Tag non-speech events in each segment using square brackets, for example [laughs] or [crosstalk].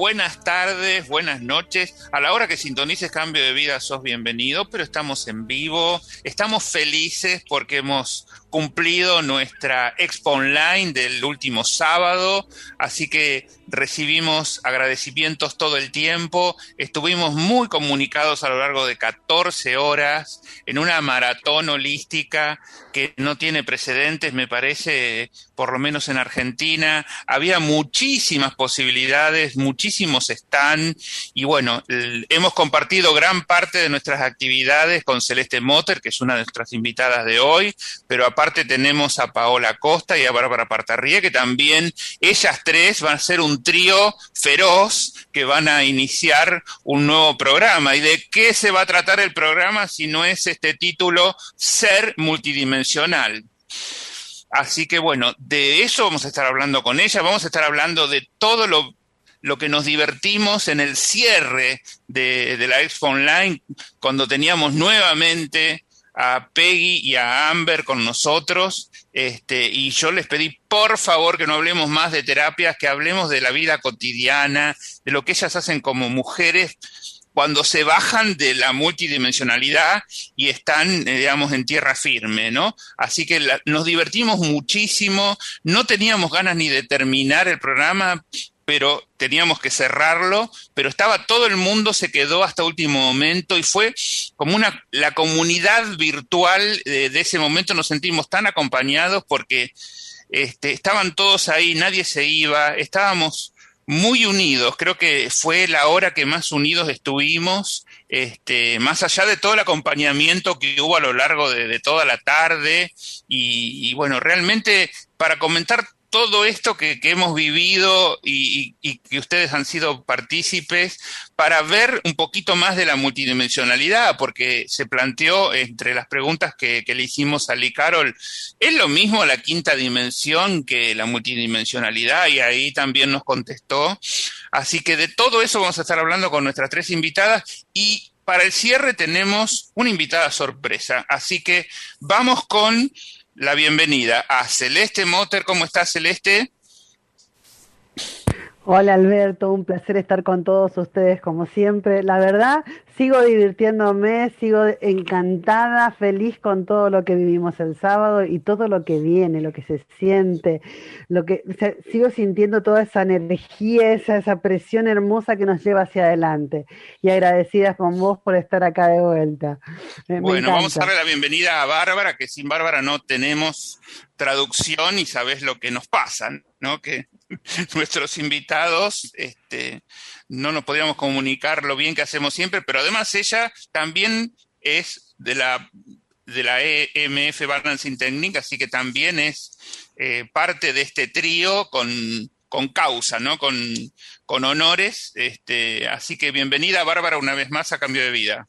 buenas tardes, buenas noches. A la hora que sintonices Cambio de Vida, sos bienvenido, pero estamos en vivo. Estamos felices porque hemos cumplido nuestra expo online del último sábado, así que recibimos agradecimientos todo el tiempo, estuvimos muy comunicados a lo largo de 14 horas en una maratón holística que no tiene precedentes, me parece, por lo menos en Argentina. Había muchísimas posibilidades, muchísimos están y bueno, hemos compartido gran parte de nuestras actividades con Celeste Motter, que es una de nuestras invitadas de hoy, pero aparte tenemos a Paola Costa y a Bárbara Partarría, que también ellas tres van a ser un trío feroz que van a iniciar un nuevo programa. ¿Y de qué se va a tratar el programa si no es este título Ser multidimensional? Así que bueno, de eso vamos a estar hablando con ella, vamos a estar hablando de todo lo, lo que nos divertimos en el cierre de, de la Expo Online, cuando teníamos nuevamente a Peggy y a Amber con nosotros, este, y yo les pedí por favor que no hablemos más de terapias, que hablemos de la vida cotidiana, de lo que ellas hacen como mujeres cuando se bajan de la multidimensionalidad y están, eh, digamos, en tierra firme, ¿no? Así que nos divertimos muchísimo, no teníamos ganas ni de terminar el programa, pero teníamos que cerrarlo, pero estaba todo el mundo, se quedó hasta último momento y fue como una, la comunidad virtual de, ese momento. Nos sentimos tan acompañados porque este, estaban todos ahí, nadie se iba, estábamos muy unidos, creo que fue la hora que más unidos estuvimos, este, más allá de todo el acompañamiento que hubo a lo largo de, toda la tarde, y, bueno, realmente para comentar todo esto que, hemos vivido y, que ustedes han sido partícipes para ver un poquito más de la multidimensionalidad, porque se planteó entre las preguntas que, le hicimos a Lee Carol, ¿es lo mismo la quinta dimensión que la multidimensionalidad? Y ahí también nos contestó. Así que de todo eso vamos a estar hablando con nuestras tres invitadas y para el cierre tenemos una invitada sorpresa. Así que vamos con la bienvenida a Celeste Motter. ¿Cómo estás, Celeste? Hola Alberto, un placer estar con todos ustedes como siempre. La verdad, sigo divirtiéndome, sigo encantada, feliz con todo lo que vivimos el sábado y todo lo que viene, lo que se siente, lo que sigo sintiendo toda esa energía, esa, esa presión hermosa que nos lleva hacia adelante. Y agradecidas con vos por estar acá de vuelta. bueno, vamos a darle la bienvenida a Bárbara, que sin Bárbara no tenemos traducción y sabes lo que nos pasa, ¿no? Que [laughs] nuestros invitados este, no nos podíamos comunicar lo bien que hacemos siempre, pero además ella también es de la, de la EMF Balancing Technique, así que también es eh, parte de este trío con, con causa, ¿no? Con, con honores. Este, así que bienvenida, Bárbara, una vez más a Cambio de Vida.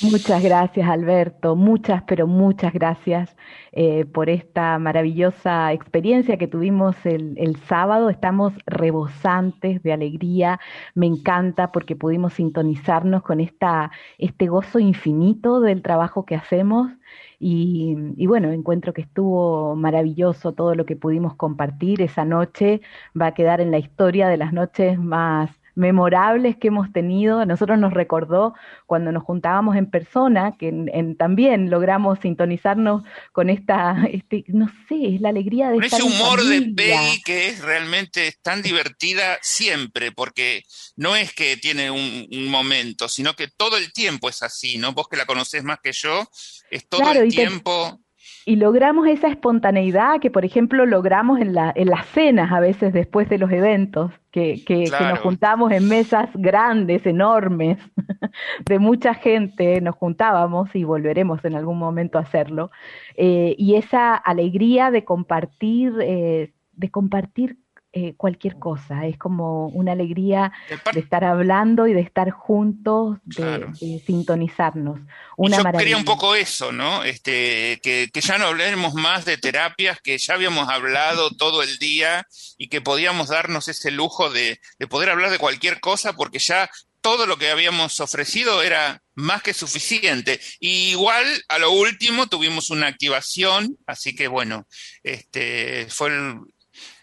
Muchas gracias, Alberto. Muchas, pero muchas gracias eh, por esta maravillosa experiencia que tuvimos el, sábado. Estamos rebosantes de alegría. Me encanta porque pudimos sintonizarnos con esta, este gozo infinito del trabajo que hacemos. Y, bueno, encuentro que estuvo maravilloso todo lo que pudimos compartir esa noche. Va a quedar en la historia de las noches más memorables que hemos tenido. A nosotros nos recordó cuando nos juntábamos en persona, que también logramos sintonizarnos con esta, este, no sé, es la alegría de... Con ese humor de Peggy que es realmente tan divertida siempre, porque no es que tiene un, momento, sino que todo el tiempo es así, ¿no? Vos que la conocés más que yo, es todo el tiempo... y logramos esa espontaneidad que, por ejemplo, logramos en, la, en las cenas a veces después de los eventos, que, que, nos juntamos en mesas grandes, enormes, [laughs] de mucha gente, nos juntábamos y volveremos en algún momento a hacerlo. Eh, y esa alegría de compartir, eh, de compartir eh, cualquier cosa. Es como una alegría de estar hablando y de estar juntos, de, sintonizarnos. Una yo quería un poco eso, ¿no? Este, que, ya no hablemos más de terapias, que ya habíamos hablado todo el día y que podíamos darnos ese lujo de, de poder hablar de cualquier cosa porque ya todo lo que habíamos ofrecido era más que suficiente. Y igual, a lo último, tuvimos una activación, así que bueno, este, fue el,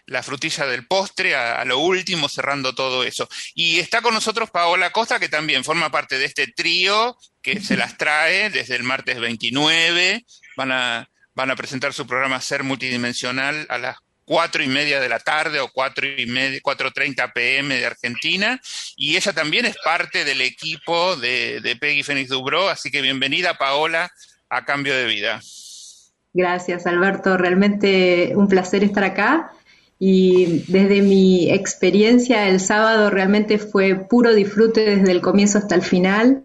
la frutilla del postre a, lo último, cerrando todo eso. Y está con nosotros Paola Costa, que también forma parte de este trío que se las trae desde el martes 29. Van a, van a presentar su programa Ser Multidimensional a las cuatro y media de la tarde o cuatro y media, cuatro treinta pm de Argentina. Y ella también es parte del equipo de, de Peggy Fénix Dubro, así que bienvenida Paola a Cambio de Vida. Gracias, Alberto. Realmente un placer estar acá y desde mi experiencia el sábado realmente fue puro disfrute desde el comienzo hasta el final.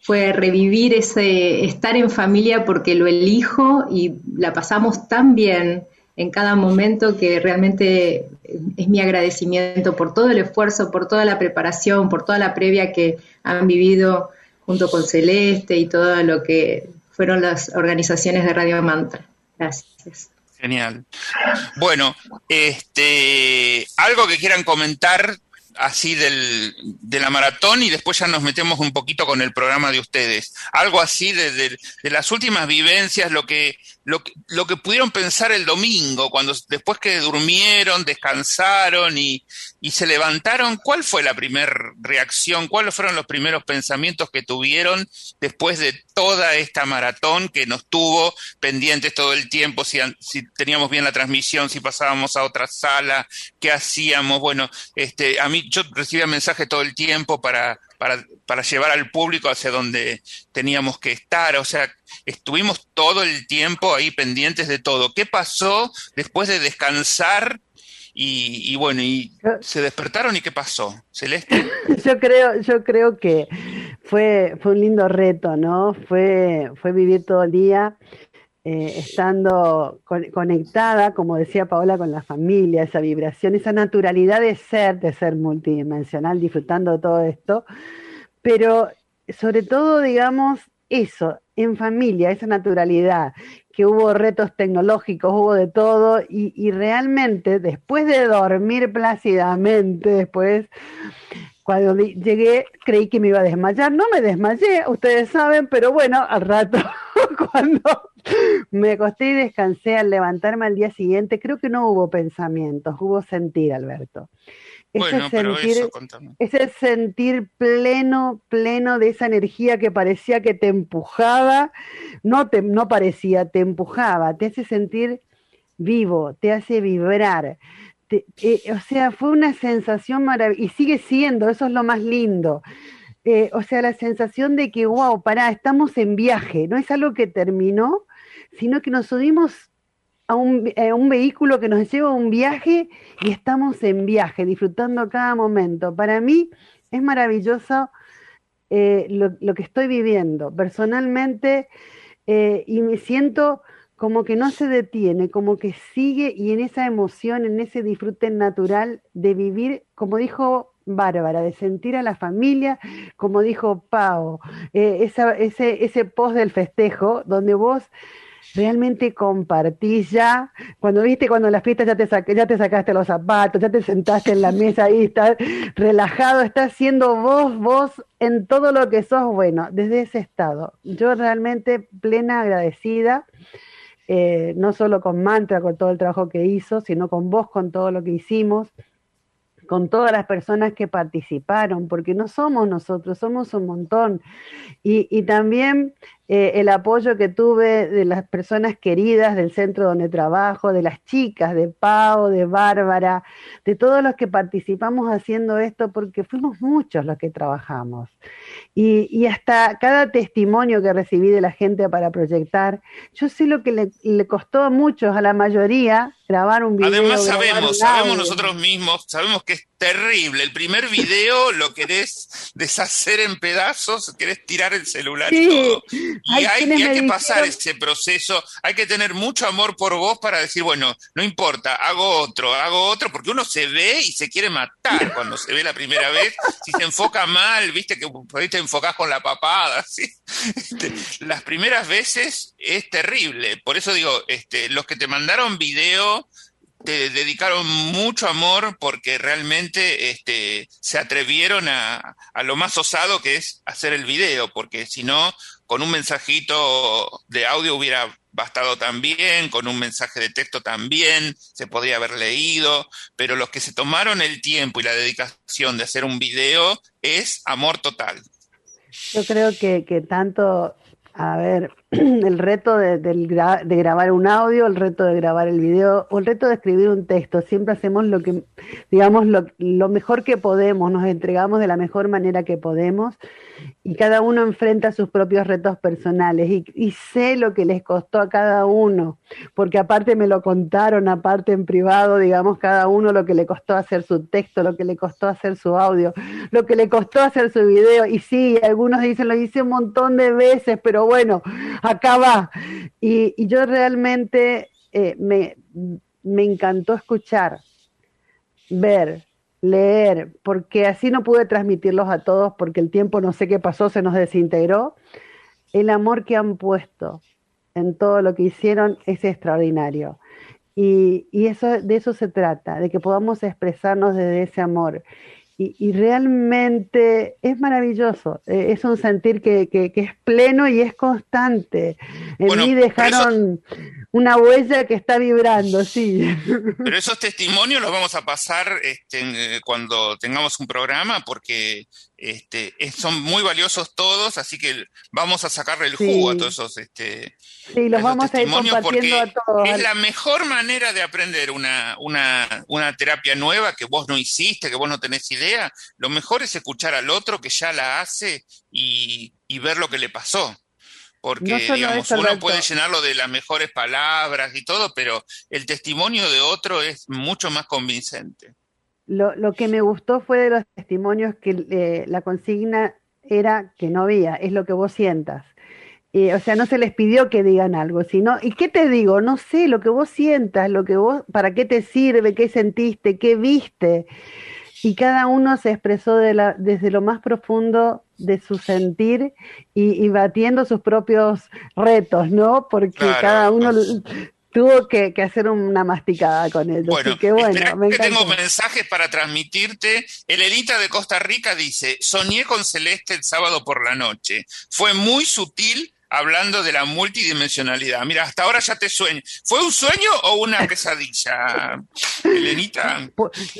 Fue revivir ese estar en familia porque lo elijo y la pasamos tan bien en cada momento que realmente es mi agradecimiento por todo el esfuerzo, por toda la preparación, por toda la previa que han vivido junto con Celeste y todo lo que fueron las organizaciones de Radio Mantra. Gracias. Genial. Bueno, este, algo que quieran comentar así del, de la maratón y después ya nos metemos un poquito con el programa de ustedes. Algo así de, de, las últimas vivencias, lo que, lo, lo, que pudieron pensar el domingo, cuando después que durmieron, descansaron y, y se levantaron, ¿cuál fue la primera reacción? ¿Cuáles fueron los primeros pensamientos que tuvieron después de toda esta maratón que nos tuvo pendientes todo el tiempo? Si, teníamos bien la transmisión, si pasábamos a otra sala, qué hacíamos. Bueno, este, a mí yo recibía mensajes todo el tiempo para, para, para llevar al público hacia donde teníamos que estar. O sea, estuvimos todo el tiempo ahí pendientes de todo. ¿Qué pasó después de descansar? Y, bueno, y se despertaron y qué pasó, Celeste. [laughs] yo creo, yo creo que fue, fue un lindo reto, ¿no? Fue, fue vivir todo el día eh, estando conectada, como decía Paola, con la familia, esa vibración, esa naturalidad de ser, de ser multidimensional, disfrutando de todo esto, pero sobre todo, digamos, eso, en familia, esa naturalidad, que hubo retos tecnológicos, hubo de todo, y, realmente después de dormir plácidamente, después, cuando llegué, creí que me iba a desmayar, no me desmayé, ustedes saben, pero bueno, al rato, [laughs] cuando me acosté y descansé al levantarme al día siguiente, creo que no hubo pensamientos, hubo sentir, Alberto. Bueno, sentir, ese sentir pleno, pleno de esa energía que parecía que te empujaba, no, te, no parecía, te empujaba, te hace sentir vivo, te hace vibrar. Eh, o sea, fue una sensación maravillosa, y sigue siendo, eso es lo más lindo. Eh, o sea, la sensación de que, wow, pará, estamos en viaje, no es algo que terminó, sino que nos subimos a un, vehículo que nos lleva a un viaje y estamos en viaje, disfrutando cada momento. Para mí es maravilloso eh, lo, que estoy viviendo personalmente eh, y me siento como que no se detiene, como que sigue y en esa emoción, en ese disfrute natural de vivir, como dijo Bárbara, de sentir a la familia, como dijo Pau, eh, ese, ese post del festejo, donde vos realmente compartís ya, cuando viste cuando en las fiestas ya te, ya te sacaste los zapatos, ya te sentaste en la [laughs] mesa ahí, estás relajado, estás siendo vos, vos en todo lo que sos, bueno, desde ese estado. Yo realmente plena agradecida, eh, no solo con Mantra, con todo el trabajo que hizo, sino con vos, con todo lo que hicimos, con todas las personas que participaron, porque no somos nosotros, somos un montón. Y, y también eh, el apoyo que tuve de las personas queridas del centro donde trabajo, de las chicas, de Pau, de Bárbara, de todos los que participamos haciendo esto, porque fuimos muchos los que trabajamos. Y, y hasta cada testimonio que recibí de la gente para proyectar, yo sé lo que le, le costó a muchos, a la mayoría, grabar un video. Además sabemos, sabemos nosotros mismos, sabemos que es terrible. El primer video lo querés deshacer en pedazos, querés tirar el celular y todo. Y hay, y hay que pasar ese proceso, hay que tener mucho amor por vos para decir, bueno, no importa, hago otro, hago otro, porque uno se ve y se quiere matar cuando se ve la primera vez. Si se enfoca mal, viste que ahí te enfocás con la papada, [laughs] ¿sí? Este, las primeras veces es terrible. Por eso digo, este, los que te mandaron video te dedicaron mucho amor porque realmente este, se atrevieron a, a, lo más osado que es hacer el video, porque si no, con un mensajito de audio hubiera bastado también, con un mensaje de texto también, se podría haber leído, pero los que se tomaron el tiempo y la dedicación de hacer un video es amor total. Yo creo que, que tanto a ver, [clears throat] el reto de, de, de, grabar un audio, el reto de grabar el video o el reto de escribir un texto. Siempre hacemos lo que, digamos, lo, lo, mejor que podemos, nos entregamos de la mejor manera que podemos y cada uno enfrenta sus propios retos personales y, y sé lo que les costó a cada uno, porque aparte me lo contaron, aparte en privado, digamos, cada uno lo que le costó hacer su texto, lo que le costó hacer su audio, lo que le costó hacer su video. Y sí, algunos dicen, lo hice un montón de veces, pero bueno, acá va. Y, y yo realmente eh, me, me encantó escuchar, ver, leer, porque así no pude transmitirlos a todos, porque el tiempo no sé qué pasó, se nos desintegró. El amor que han puesto en todo lo que hicieron es extraordinario. Y, y eso, de eso se trata, de que podamos expresarnos desde ese amor. Y, y, realmente es maravilloso, eh, es un sentir que, que, que, es pleno y es constante. En bueno, mí dejaron una huella que está vibrando, sí. [laughs] Pero esos testimonios los vamos a pasar este, cuando tengamos un programa porque este, son muy valiosos todos, así que vamos a sacarle el jugo sí. a todos esos, este, sí, los vamos a ir compartiendo a todos. Es la mejor manera de aprender una, una, una terapia nueva que vos no hiciste, que vos no tenés idea lo mejor es escuchar al otro que ya la hace y, y ver lo que le pasó. Porque, no digamos, uno puede llenarlo de las mejores palabras y todo, pero el testimonio de otro es mucho más convincente. Lo, lo que me gustó fue de los testimonios que eh, la consigna era que no había, es lo que vos sientas. Eh, o sea, no se les pidió que digan algo, sino, ¿y qué te digo? No sé, lo que vos sientas, lo que vos, para qué te sirve, qué sentiste, qué viste y cada uno se expresó de la, desde lo más profundo de su sentir y, y batiendo sus propios retos, ¿no? Porque claro. cada uno tuvo que, que, hacer una masticada con ellos. Bueno, Así que bueno, me que tengo mensajes para transmitirte. Elenita de Costa Rica dice, soñé con Celeste el sábado por la noche. Fue muy sutil hablando de la multidimensionalidad. Mira, hasta ahora ya te sueño. ¿Fue un sueño o una pesadilla, [laughs] Elenita?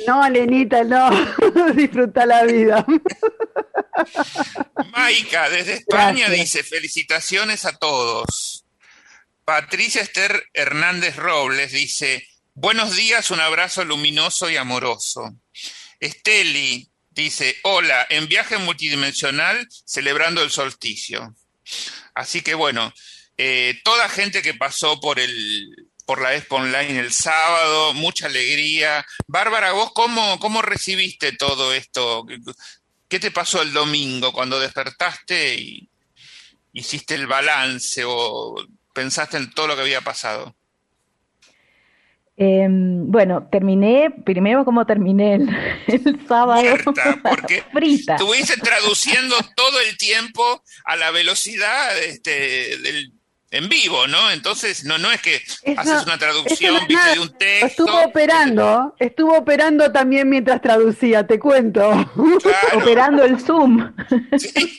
No, Elenita, no. [laughs] Disfruta la vida. Maika, desde España, Gracias. dice, felicitaciones a todos. Patricia Esther Hernández Robles dice, buenos días, un abrazo luminoso y amoroso. Esteli dice, hola, en viaje multidimensional celebrando el solsticio. Así que bueno, eh, toda gente que pasó por el por la Expo Online el sábado, mucha alegría. Bárbara, vos cómo, cómo recibiste todo esto? ¿Qué te pasó el domingo cuando despertaste y hiciste el balance pensaste en todo lo que había pasado? Eh, bueno, terminé, primero como terminé el, [laughs] el sábado. Porque [laughs] Frita. estuviste traduciendo todo el tiempo a la velocidad este, del, en vivo, ¿no? Entonces, no, no es que eso, haces una traducción, no viste de un texto. Estuvo operando, estuvo operando también mientras traducía, te cuento. [laughs] Claro. Operando el Zoom. Sí.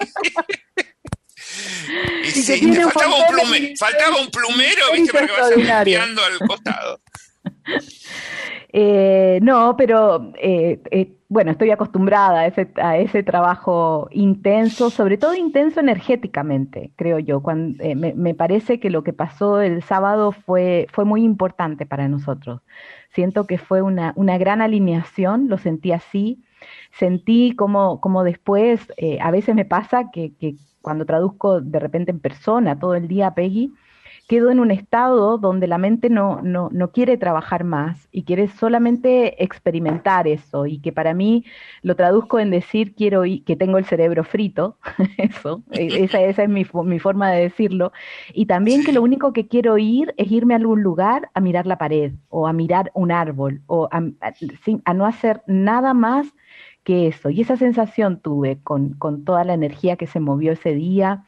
Y sí, faltaba un, plume, faltaba un plumero, viste, para que vayas al costado. [laughs] Eh, no, pero eh, eh, bueno, estoy acostumbrada a ese, a ese trabajo intenso, sobre todo intenso energéticamente, creo yo. Cuando, me, me, parece que lo que pasó el sábado fue, fue muy importante para nosotros. Siento que fue una, una gran alineación, lo sentí así. Sentí como, como después, a veces me pasa que, que cuando traduzco de repente en persona todo el día a Peggy, quedo en un estado donde la mente no, no, no, quiere trabajar más y quiere solamente experimentar eso. Y que para mí lo traduzco en decir quiero ir, que tengo el cerebro frito, [laughs] eso, e, esa, esa es mi, mi, forma de decirlo, y también que lo único que quiero ir es irme a algún lugar a mirar la pared o a mirar un árbol o a, a, a no hacer nada más eso. Y esa sensación tuve con, con toda la energía que se movió ese día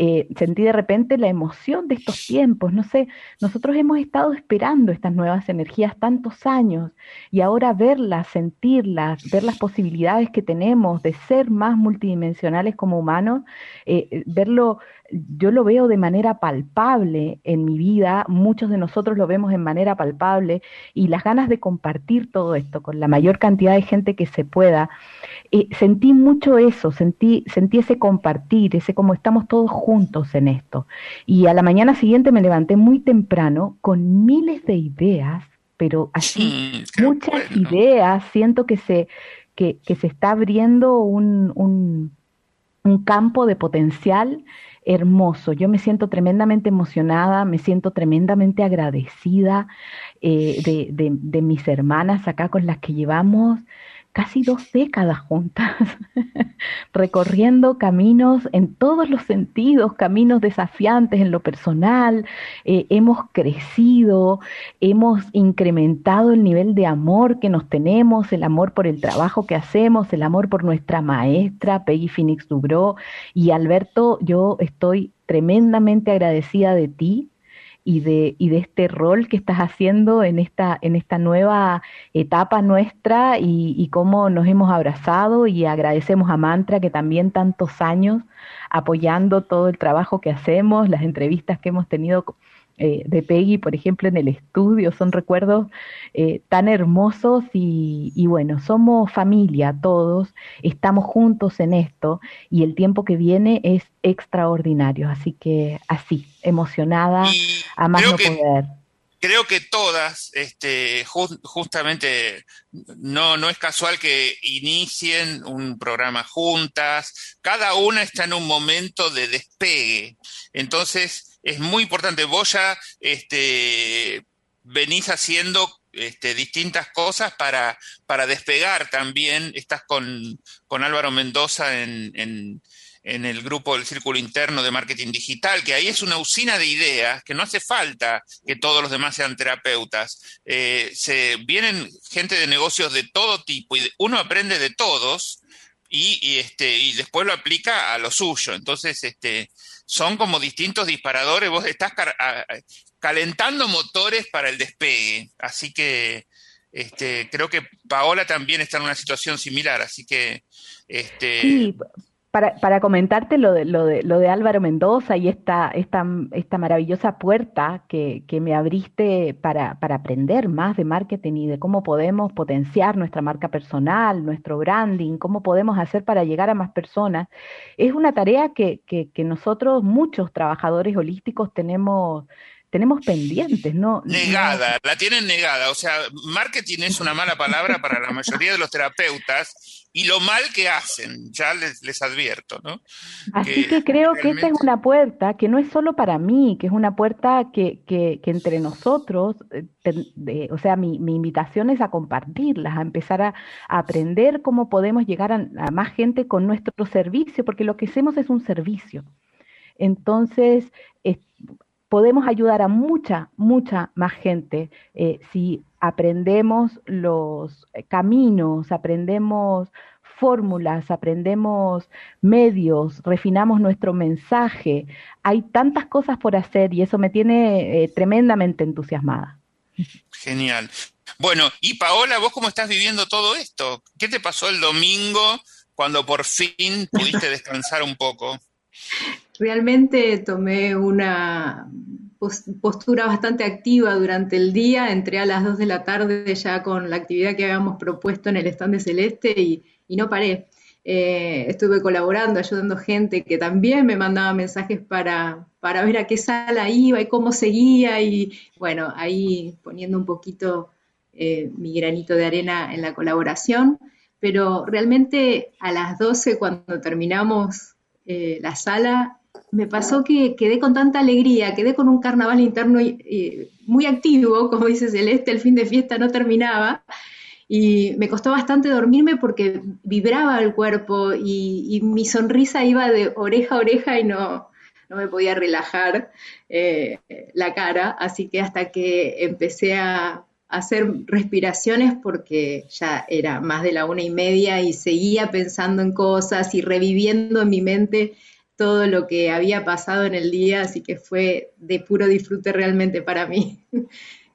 eh, sentí de repente la emoción de estos tiempos. No sé, nosotros hemos estado esperando estas nuevas energías tantos años y ahora verlas, sentirlas, ver las posibilidades que tenemos de ser más multidimensionales como humanos, eh verlo yo lo veo de manera palpable en mi vida, muchos de nosotros lo vemos en manera palpable y las ganas de compartir todo esto con la mayor cantidad de gente que se pueda, eh, sentí mucho eso, sentí, sentí ese compartir, ese como estamos todos juntos en esto. Y a la mañana siguiente me levanté muy temprano con miles de ideas, pero así, muchas ideas, siento que se, que, que se está abriendo un, un, un campo de potencial hermoso. Yo me siento tremendamente emocionada, me siento tremendamente agradecida eh, de, mis hermanas acá con las que llevamos casi dos décadas juntas, [laughs] recorriendo caminos en todos los sentidos, caminos desafiantes en lo personal, eh, hemos crecido, hemos incrementado el nivel de amor que nos tenemos, el amor por el trabajo que hacemos, el amor por nuestra maestra, Peggy Phoenix Dubró, y Alberto, yo estoy tremendamente agradecida de ti, y de, y de este rol que estás haciendo en esta, en esta nueva etapa nuestra y, y cómo nos hemos abrazado y agradecemos a Mantra que también tantos años apoyando todo el trabajo que hacemos, las entrevistas que hemos tenido eh, de Peggy, por ejemplo, en el estudio, son recuerdos eh, tan hermosos y, y, bueno, somos familia todos, estamos juntos en esto y el tiempo que viene es extraordinario, así que así, emocionada, y a más no que, poder. Creo que todas, este, just, justamente, no, no es casual que inicien un programa juntas, cada una está en un momento de despegue, entonces es muy importante. Vos ya este, venís haciendo este, distintas cosas para, despegar también. Estás con, Álvaro Mendoza en, en, en, el grupo del Círculo Interno de Marketing Digital, que ahí es una usina de ideas, que no hace falta que todos los demás sean terapeutas. Eh, se, vienen gente de negocios de todo tipo y uno aprende de todos. Y, y, este, y después lo aplica a lo suyo. Entonces, este, son como distintos disparadores, vos estás calentando motores para el despegue, así que este, creo que Paola también está en una situación similar, así que... Este... Sí, para, para comentarte lo de, lo, de, lo de Álvaro Mendoza y esta, esta, esta maravillosa puerta que, que me abriste para, para aprender más de marketing y de cómo podemos potenciar nuestra marca personal, nuestro branding, cómo podemos hacer para llegar a más personas, es una tarea que, que, que nosotros, muchos trabajadores holísticos, tenemos tenemos pendientes, ¿no? Negada, no... la tienen negada. O sea, marketing es una mala palabra para la mayoría de los terapeutas y lo mal que hacen, ya les, les advierto, ¿no? Así que, que creo realmente... que esta es una puerta que no es solo para mí, que es una puerta que, que, que entre nosotros, de, o sea, mi, mi, invitación es a compartirlas, a empezar a, a aprender cómo podemos llegar a, a más gente con nuestro servicio, porque lo que hacemos es un servicio. Entonces, es, podemos ayudar a mucha, mucha más gente eh, si aprendemos los caminos, aprendemos fórmulas, aprendemos medios, refinamos nuestro mensaje. Hay tantas cosas por hacer y eso me tiene eh, tremendamente entusiasmada. Genial. Bueno, y Paola, ¿vos cómo estás viviendo todo esto? ¿Qué te pasó el domingo cuando por fin pudiste descansar un poco? [laughs] Realmente tomé una postura bastante activa durante el día, entré a las 2 de la tarde ya con la actividad que habíamos propuesto en el stand de Celeste y, no paré. Eh, estuve colaborando, ayudando gente que también me mandaba mensajes para, para ver a qué sala iba y cómo seguía y bueno, ahí poniendo un poquito eh, mi granito de arena en la colaboración, pero realmente a las 12 cuando terminamos eh, la sala, me pasó que quedé con tanta alegría, quedé con un carnaval interno eh, muy activo, como dice Celeste, el fin de fiesta no terminaba, y me costó bastante dormirme porque vibraba el cuerpo y, mi sonrisa iba de oreja a oreja y no, no me podía relajar la cara, así que hasta que empecé a, hacer respiraciones porque ya era más de la una y media y seguía pensando en cosas y reviviendo en mi mente todo lo que había pasado en el día, así que fue de puro disfrute realmente para mí. [laughs]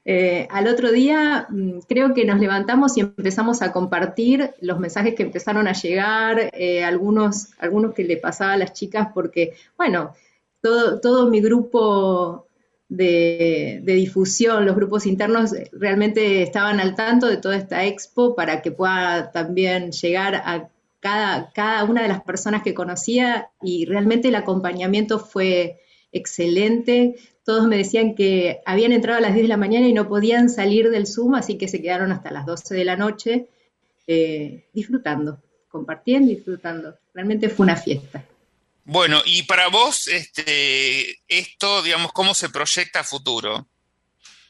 Eh, al otro día mm, creo que nos levantamos y empezamos a compartir los mensajes que empezaron a llegar, eh, algunos, algunos que le pasaba a las chicas, porque, bueno, todo, todo mi grupo de, difusión, los grupos internos realmente estaban al tanto de toda esta expo para que pueda también llegar a cada, cada una de las personas que conocía y realmente el acompañamiento fue excelente. Todos me decían que habían entrado a las 10 de la mañana y no podían salir del Zoom, así que se quedaron hasta las 12 de la noche eh, disfrutando, compartiendo, disfrutando. Realmente fue una fiesta. Bueno, y para vos, este, esto, digamos, ¿cómo se proyecta a futuro?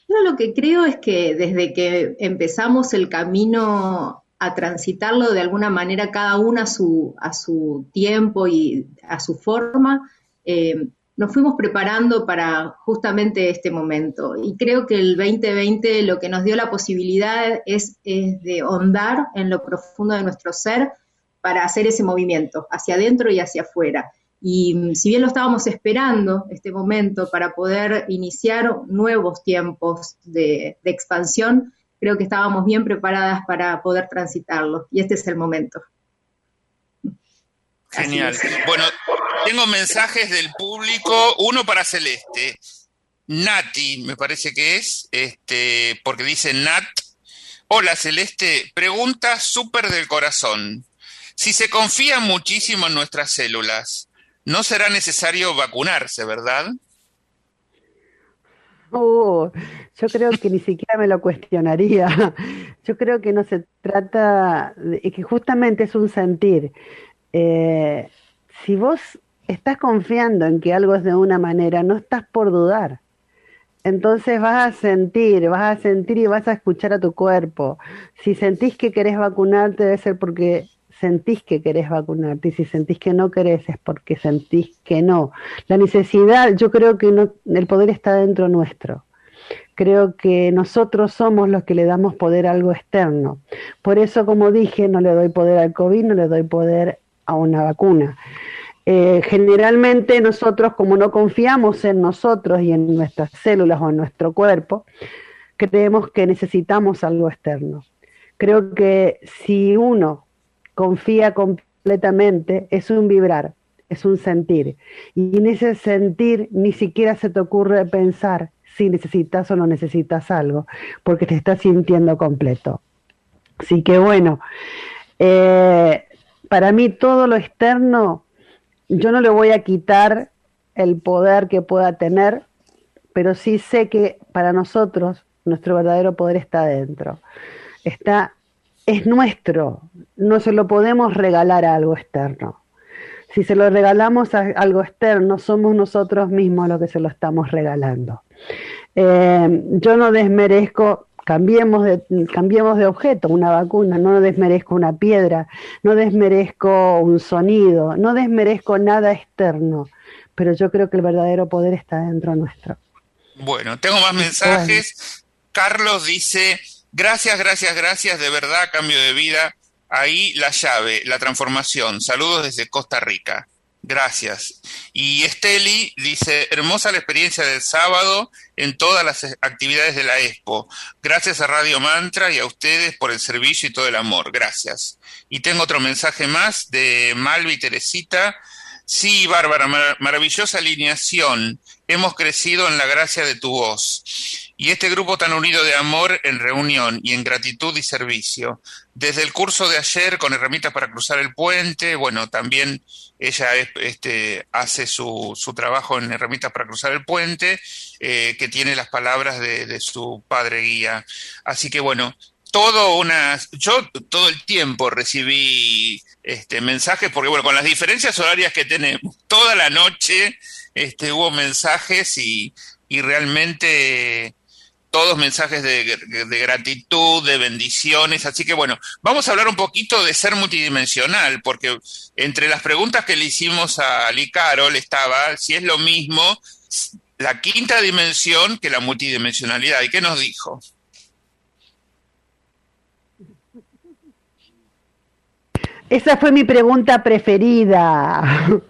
Yo lo que creo es que desde que empezamos el camino a transitarlo de alguna manera cada uno a su, a su tiempo y a su forma, eh, nos fuimos preparando para justamente este momento. Y creo que el 2020 lo que nos dio la posibilidad es, es de ahondar en lo profundo de nuestro ser para hacer ese movimiento hacia adentro y hacia afuera. Y mm, si bien lo estábamos esperando, este momento, para poder iniciar nuevos tiempos de, expansión, creo que estábamos bien preparadas para poder transitarlo. Y este es el momento. Genial. Bueno, tengo mensajes del público, uno para Celeste. Nati, me parece que es, este, porque dice Nat. Hola Celeste, pregunta súper del corazón. Si se confía muchísimo en nuestras células, no será necesario vacunarse, ¿verdad? Oh, yo creo que ni siquiera me lo cuestionaría. Yo creo que no se trata, de, que justamente es un sentir. Eh, si vos estás confiando en que algo es de una manera, no estás por dudar. Entonces vas a sentir, vas a sentir y vas a escuchar a tu cuerpo. Si sentís que querés vacunarte, debe ser porque sentís que querés vacunarte y si sentís que no querés es porque sentís que no. La necesidad, yo creo que no, el poder está dentro nuestro. Creo que nosotros somos los que le damos poder a algo externo. Por eso, como dije, no le doy poder al COVID, no le doy poder a una vacuna. Eh, generalmente nosotros, como no confiamos en nosotros y en nuestras células o en nuestro cuerpo, creemos que necesitamos algo externo. Creo que si uno confía completamente, es un vibrar, es un sentir. Y en ese sentir ni siquiera se te ocurre pensar si necesitas o no necesitas algo, porque te estás sintiendo completo. Así que bueno, eh, para mí todo lo externo, yo no le voy a quitar el poder que pueda tener, pero sí sé que para nosotros nuestro verdadero poder está adentro. Está es nuestro, no se lo podemos regalar a algo externo. Si se lo regalamos a algo externo, somos nosotros mismos los que se lo estamos regalando. Eh, yo no desmerezco, cambiemos de, cambiemos de objeto, una vacuna, no desmerezco una piedra, no desmerezco un sonido, no desmerezco nada externo, pero yo creo que el verdadero poder está dentro nuestro. Bueno, tengo más mensajes. Carlos dice, Gracias, gracias, gracias, de verdad, cambio de vida. Ahí la llave, la transformación. Saludos desde Costa Rica. Gracias. Y Esteli dice, hermosa la experiencia del sábado en todas las actividades de la Expo. Gracias a Radio Mantra y a ustedes por el servicio y todo el amor. Gracias. Y tengo otro mensaje más de Malvi Teresita. Sí, Bárbara, maravillosa alineación hemos crecido en la gracia de tu voz. Y este grupo tan unido de amor en reunión y en gratitud y servicio. Desde el curso de ayer con herramientas para cruzar el puente, bueno, también ella este, hace su, su, trabajo en herramientas para cruzar el puente, eh, que tiene las palabras de, de su padre guía. Así que bueno, todo una. Yo todo el tiempo recibí este, mensajes, porque bueno, con las diferencias horarias que tenemos, [laughs] toda la noche este, hubo mensajes y, y realmente todos mensajes de, gratitud, de bendiciones. Así que bueno, vamos a hablar un poquito de ser multidimensional, porque entre las preguntas que le hicimos a Lee Carol estaba si es lo mismo la quinta dimensión que la multidimensionalidad. ¿Y qué nos dijo? Esa fue mi pregunta preferida. [laughs]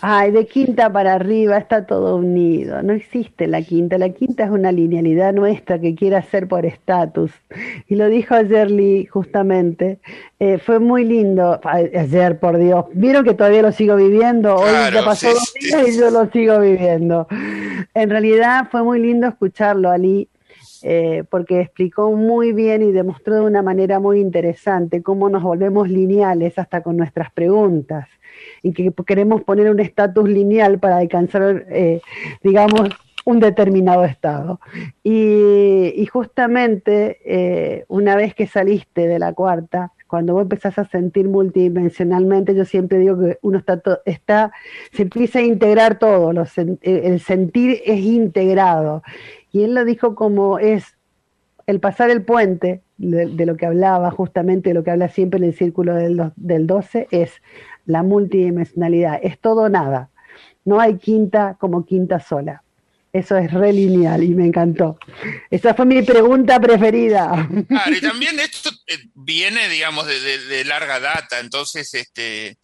Ay, de quinta para arriba está todo unido. No existe la quinta. La quinta es una linealidad nuestra que quiere hacer por estatus. Y lo dijo ayer Lee, justamente. Eh, fue muy lindo. Ayer, por Dios. Vieron que todavía lo sigo viviendo. Hoy ya pasó dos días y yo lo sigo viviendo. En realidad fue muy lindo escucharlo a Lee eh, porque explicó muy bien y demostró de una manera muy interesante cómo nos volvemos lineales hasta con nuestras preguntas y que queremos poner un estatus lineal para alcanzar, eh, digamos, un determinado estado. Y, justamente eh, una vez que saliste de la cuarta, cuando vos empezás a sentir multidimensionalmente, yo siempre digo que uno está, está se empieza a integrar todo, el sentir es integrado y él lo dijo como es el pasar el puente, de, lo que hablaba justamente, de lo que habla siempre en el círculo del, del 12, es la multidimensionalidad, es todo nada. No hay quinta como quinta sola. Eso es re lineal y me encantó. Esa fue mi pregunta preferida. Claro, y también esto eh, viene, digamos, de, larga data, entonces este,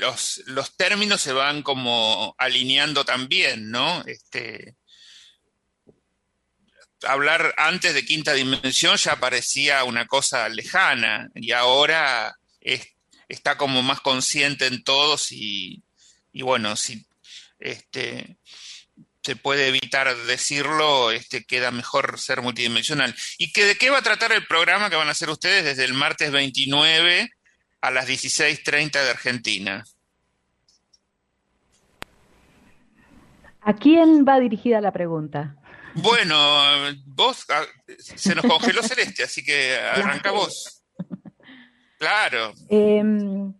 los, los términos se van como alineando también, ¿no? Este, hablar antes de quinta dimensión ya parecía una cosa lejana y ahora está como más consciente en todos y, bueno, si este, se puede evitar decirlo, este, queda mejor ser multidimensional. ¿Y que, de qué va a tratar el programa que van a hacer ustedes desde el martes 29 a las 16.30 de Argentina? ¿A quién va dirigida la pregunta? Bueno, vos, ah, se nos congeló Celeste, así que arranca vos. Claro. Em,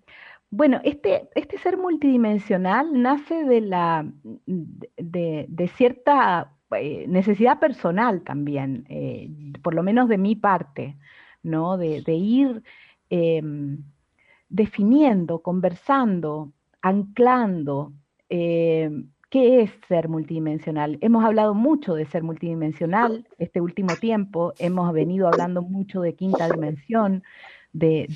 bueno, este, este ser multidimensional nace de la de, cierta eh, necesidad personal también, eh, por lo menos de mi parte, ¿no? De, ir em, definiendo, conversando, anclando, em, ¿Qué es ser multidimensional? Hemos hablado mucho de ser multidimensional este último tiempo, hemos venido hablando mucho de quinta dimensión, de,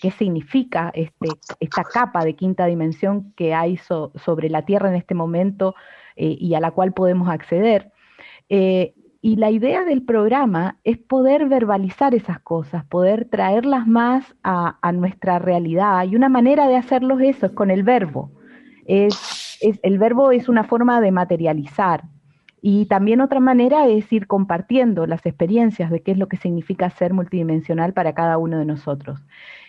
qué significa este, esta capa de quinta dimensión que hay sobre la Tierra en este momento eh, y a la cual podemos acceder. Eh, y la idea del programa es poder verbalizar esas cosas, poder traerlas más a, nuestra realidad. Y una manera de hacerlo eso es con el verbo. El verbo es una forma de materializar. Y también otra manera es ir compartiendo las experiencias de qué es lo que significa ser multidimensional para cada uno de nosotros.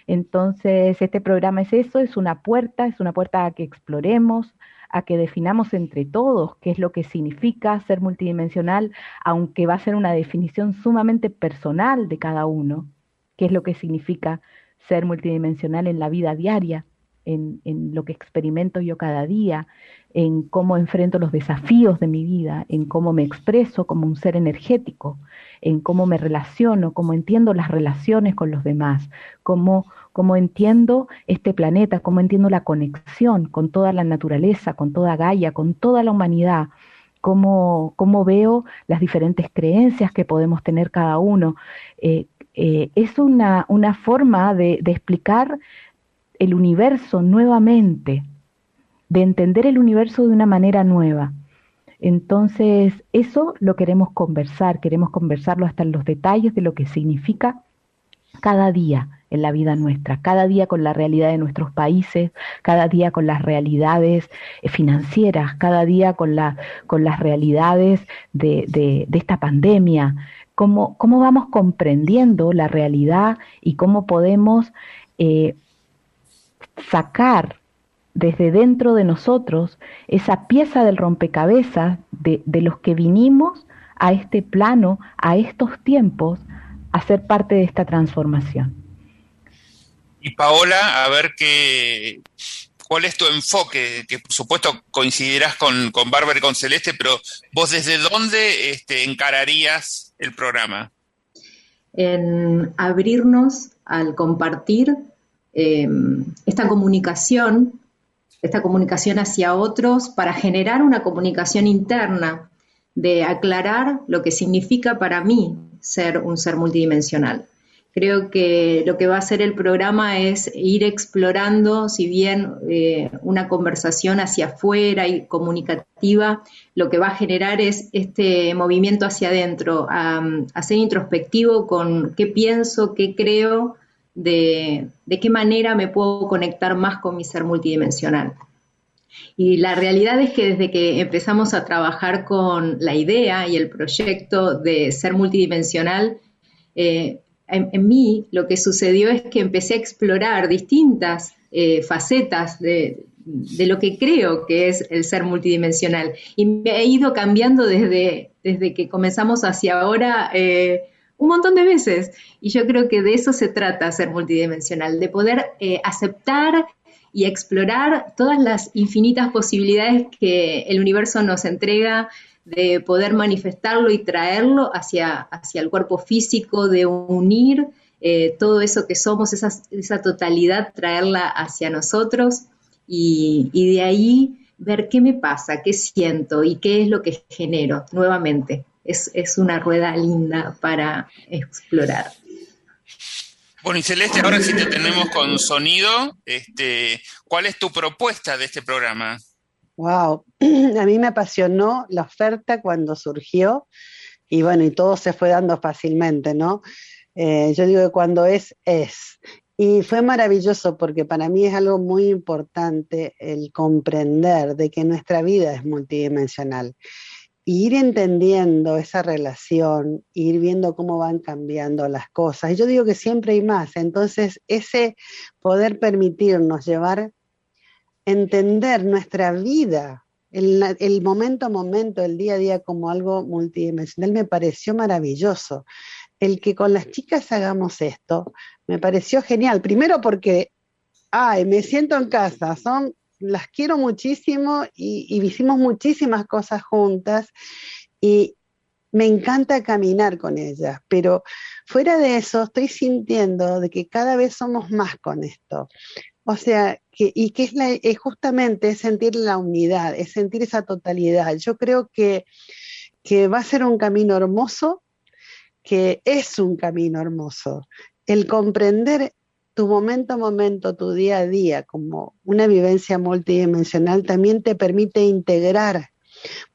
Entonces, este programa es eso, es una puerta, es una puerta a que exploremos, a que definamos entre todos qué es lo que significa ser multidimensional, aunque va a ser una definición sumamente personal de cada uno, qué es lo que significa ser multidimensional en la vida diaria en, lo que experimento yo cada día, en cómo enfrento los desafíos de mi vida, en cómo me expreso como un ser energético, en cómo me relaciono, cómo entiendo las relaciones con los demás, cómo, cómo entiendo este planeta, cómo entiendo la conexión con toda la naturaleza, con toda Gaia, con toda la humanidad. Cómo, cómo veo las diferentes creencias que podemos tener cada uno. Eh, eh, es una, una forma de, de explicar el universo nuevamente, de entender el universo de una manera nueva. Entonces, eso lo queremos conversar, queremos conversarlo hasta en los detalles de lo que significa cada día en la vida nuestra, cada día con la realidad de nuestros países, cada día con las realidades eh, financieras, cada día con, con las realidades de, de, esta pandemia, cómo, cómo, vamos comprendiendo la realidad y cómo podemos eh, sacar desde dentro de nosotros esa pieza del rompecabezas de, de los que vinimos a este plano, a estos tiempos, a ser parte de esta transformación. Y Paola, a ver qué, cuál es tu enfoque, que por supuesto coincidirás con, con Bárbara y con Celeste, pero vos desde dónde este, encararías el programa? En abrirnos al compartir em, esta comunicación, esta comunicación hacia otros para generar una comunicación interna, de aclarar lo que significa para mí ser un ser multidimensional. Creo que lo que va a hacer el programa es ir explorando, si bien eh, una conversación hacia afuera y comunicativa, lo que va a generar es este movimiento hacia adentro, a, ser introspectivo con qué pienso, qué creo, de, de qué manera me puedo conectar más con mi ser multidimensional. Y la realidad es que desde que empezamos a trabajar con la idea y el proyecto de ser multidimensional, eh, en, mí lo que sucedió es que empecé a explorar distintas eh, facetas de, lo que creo que es el ser multidimensional. Y me he ido cambiando desde, desde que comenzamos hacia ahora eh, un montón de veces. Y yo creo que de eso se trata ser multidimensional, de poder eh, aceptar y explorar todas las infinitas posibilidades que el universo nos entrega de poder manifestarlo y traerlo hacia, hacia el cuerpo físico, de unir eh, todo eso que somos, esa, esa, totalidad, traerla hacia nosotros y, y de ahí ver qué me pasa, qué siento y qué es lo que genero nuevamente. Es, es una rueda linda para explorar. Bueno, y Celeste, ahora sí te tenemos con sonido. Este, ¿Cuál es tu propuesta de este programa? Wow, [clears throat] a mí me apasionó la oferta cuando surgió y bueno, y todo se fue dando fácilmente, ¿no? Eh, yo digo que cuando es, es. Y fue maravilloso porque para mí es algo muy importante el comprender de que nuestra vida es multidimensional. Ir entendiendo esa relación, ir viendo cómo van cambiando las cosas. Yo digo que siempre hay más. Entonces, ese poder permitirnos llevar entender nuestra vida, el, momento a momento, el día a día como algo multidimensional, me pareció maravilloso. El que con las chicas hagamos esto, me pareció genial. Primero porque, ay, me siento en casa, son, las quiero muchísimo y, y hicimos muchísimas cosas juntas y me encanta caminar con ellas, pero fuera de eso estoy sintiendo de que cada vez somos más con esto. O sea, que, y que es, la, es justamente sentir la unidad, es sentir esa totalidad. Yo creo que, que va a ser un camino hermoso, que es un camino hermoso. El comprender tu momento a momento, tu día a día, como una vivencia multidimensional, también te permite integrar.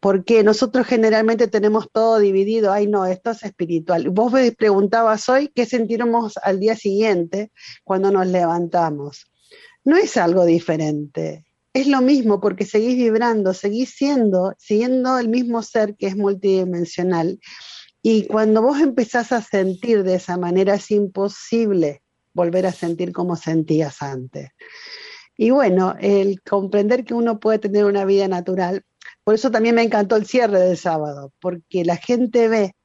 Porque nosotros generalmente tenemos todo dividido, ay no, esto es espiritual. Vos me preguntabas hoy qué sentiremos al día siguiente cuando nos levantamos no es algo diferente. Es lo mismo porque seguís vibrando, seguís siendo, siguiendo el mismo ser que es multidimensional. Y cuando vos empezás a sentir de esa manera, es imposible volver a sentir como sentías antes. Y bueno, el comprender que uno puede tener una vida natural, por eso también me encantó el cierre del sábado, porque la gente ve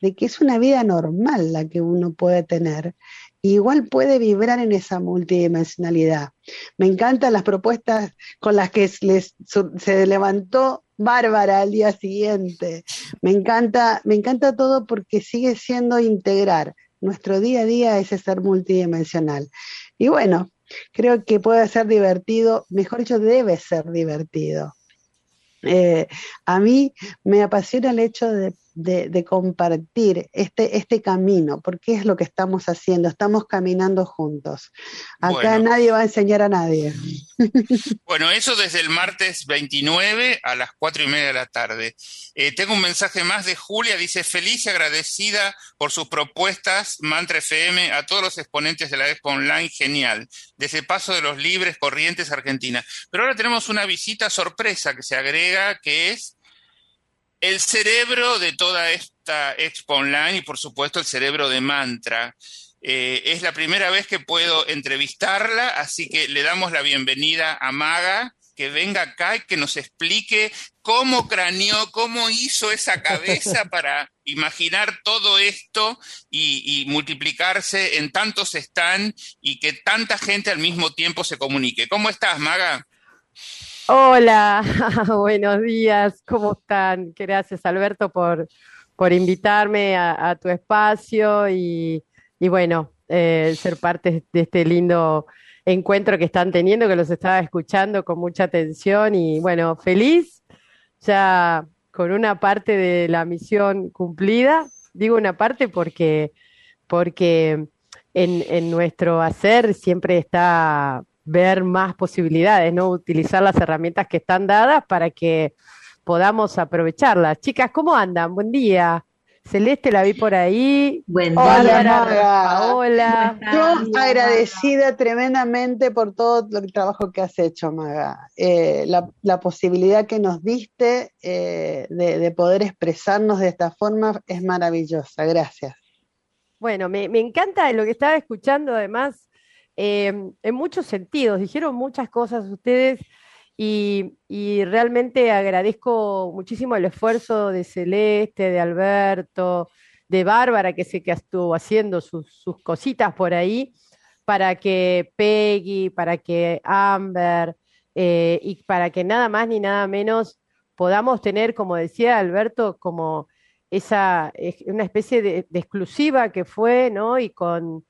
de que es una vida normal la que uno puede tener igual puede vibrar en esa multidimensionalidad. Me encantan las propuestas con las que se levantó Bárbara al día siguiente. Me encanta, me encanta todo porque sigue siendo integrar nuestro día a día ese ser multidimensional. Y bueno, creo que puede ser divertido, mejor dicho, debe ser divertido. Eh, a mí me apasiona el hecho de, de, compartir este, este camino, porque es lo que estamos haciendo, estamos caminando juntos. Acá nadie va a enseñar a nadie. [laughs] Bueno, eso desde el martes 29 a las 4 y media de la tarde. Eh, tengo un mensaje más de Julia, dice feliz y agradecida por sus propuestas, Mantra FM, a todos los exponentes de la Expo Online, genial, desde Paso de los Libres, Corrientes, Argentina. Pero ahora tenemos una visita sorpresa que se agrega, que es el cerebro de toda esta expo online y por supuesto el cerebro de Mantra. Eh, es la primera vez que puedo entrevistarla, así que le damos la bienvenida a Maga, que venga acá y que nos explique cómo craneó, cómo hizo esa cabeza [laughs] para imaginar todo esto y, y multiplicarse en tantos están y que tanta gente al mismo tiempo se comunique. ¿Cómo estás, Maga? Hola, [laughs] buenos días, ¿cómo están? Gracias Alberto por, por invitarme a, tu espacio y, bueno, eh, ser parte de este lindo encuentro que están teniendo, que los estaba escuchando con mucha atención y bueno, feliz ya con una parte de la misión cumplida. Digo una parte porque, porque en, en nuestro hacer siempre está ver más posibilidades, ¿no? Utilizar las herramientas que están dadas para que podamos aprovecharlas. Chicas, ¿cómo andan? Buen día. Celeste la vi por ahí. Buen día. Hola, Hola. Yo agradecida tremendamente por todo el trabajo que has hecho, Maga. Eh, la, posibilidad que nos diste eh, de, poder expresarnos de esta forma es maravillosa. Gracias. Bueno, me, me encanta lo que estaba escuchando, además, Em, en muchos sentidos. Dijeron muchas cosas ustedes y, realmente agradezco muchísimo el esfuerzo de Celeste, de Alberto, de Bárbara, que sé que estuvo haciendo sus, cositas por ahí, para que Peggy, para que Amber eh, y para que nada más ni nada menos podamos tener, como decía Alberto, como esa, una especie de, de exclusiva que fue, ¿no? Y con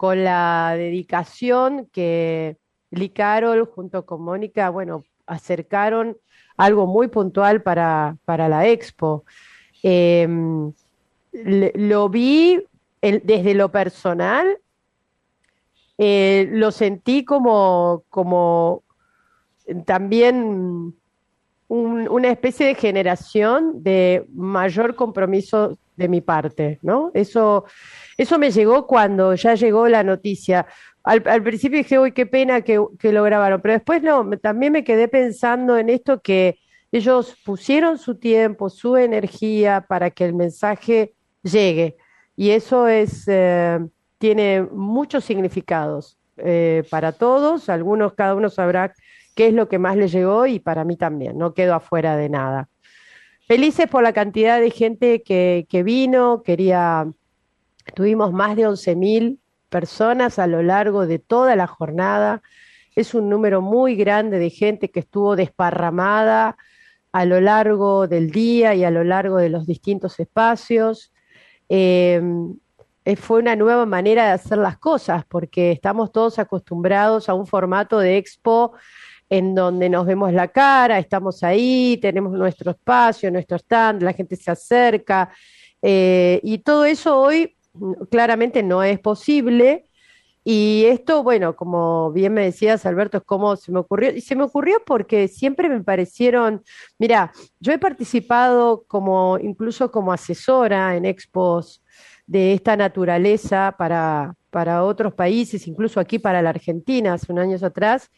con la dedicación que Lee Carol junto con Mónica, bueno, acercaron algo muy puntual para, la expo. Em, lo vi desde lo personal, eh, lo sentí como, como también una especie de generación de mayor compromiso de mi parte, ¿no? Eso eso me llegó cuando ya llegó la noticia. Al, principio dije, uy, qué pena que, lo grabaron, pero después no, también me quedé pensando en esto que ellos pusieron su tiempo, su energía para que el mensaje llegue. Y eso es, eh, tiene muchos significados eh, para todos, algunos, cada uno sabrá qué es lo que más le llegó y para mí también, no quedo afuera de nada. Felices por la cantidad de gente que, que vino, quería Tuvimos más de 11.000 personas a lo largo de toda la jornada. Es un número muy grande de gente que estuvo desparramada a lo largo del día y a lo largo de los distintos espacios. Em, eh, fue una nueva manera de hacer las cosas porque estamos todos acostumbrados a un formato de expo en donde nos vemos la cara, estamos ahí, tenemos nuestro espacio, nuestro stand, la gente se acerca. Eh, y todo eso hoy claramente no es posible. Y esto, bueno, como bien me decías, Alberto, es como se me ocurrió. Y se me ocurrió porque siempre me parecieron, mira, yo he participado como, incluso como asesora en expos de esta naturaleza para, para otros países, incluso aquí para la Argentina, hace unos años atrás.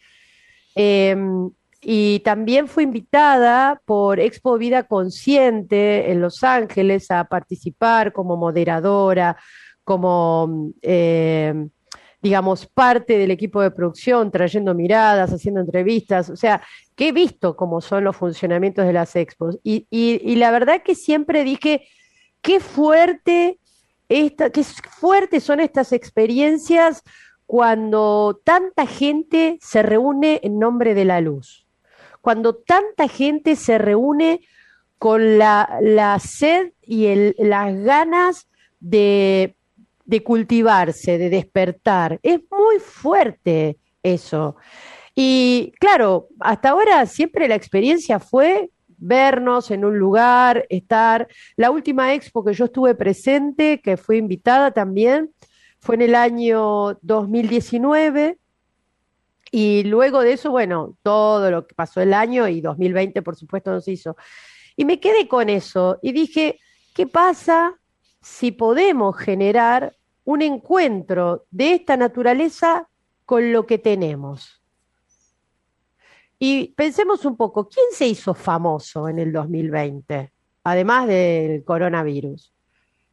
Em, y también fui invitada por Expo Vida Consciente en Los Ángeles a participar como moderadora, como, eh, digamos, parte del equipo de producción, trayendo miradas, haciendo entrevistas. O sea, que he visto cómo son los funcionamientos de las expos. Y, y, la verdad que siempre dije, qué fuerte, esta, qué fuertes son estas experiencias cuando tanta gente se reúne en nombre de la luz cuando tanta gente se reúne con la, sed y las ganas de, cultivarse, de despertar. Es muy fuerte eso. Y claro, hasta ahora siempre la experiencia fue vernos en un lugar, estar. La última expo que yo estuve presente, que fue invitada también, fue en el año 2019. Y luego de eso, bueno, todo lo que pasó el año y 2020, por supuesto, nos hizo. Y me quedé con eso y dije, ¿qué pasa si podemos generar un encuentro de esta naturaleza con lo que tenemos? Y pensemos un poco, ¿quién se hizo famoso en el 2020? Además del coronavirus.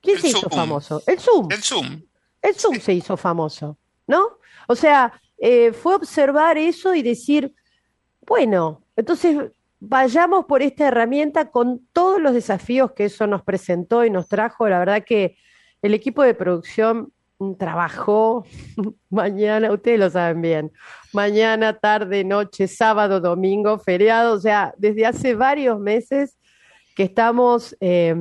¿Quién se hizo famoso? El Zoom. El Zoom. El Zoom se hizo famoso, ¿no? O sea, eh, fue observar eso y decir, bueno, entonces vayamos por esta herramienta con todos los desafíos que eso nos presentó y nos trajo. La verdad que el equipo de producción trabajó [laughs] mañana, ustedes lo saben bien, mañana, tarde, noche, sábado, domingo, feriado, o sea, desde hace varios meses que estamos eh,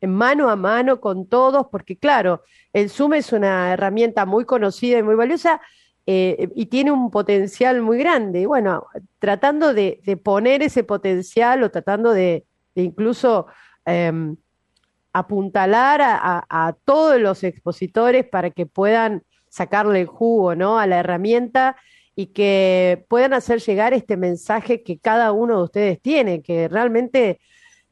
mano a mano con todos, porque claro, el Zoom es una herramienta muy conocida y muy valiosa eh, y tiene un potencial muy grande. Y bueno, tratando de, poner ese potencial o tratando de, incluso em, apuntalar a, todos los expositores para que puedan sacarle el jugo ¿no? a la herramienta y que puedan hacer llegar este mensaje que cada uno de ustedes tiene, que realmente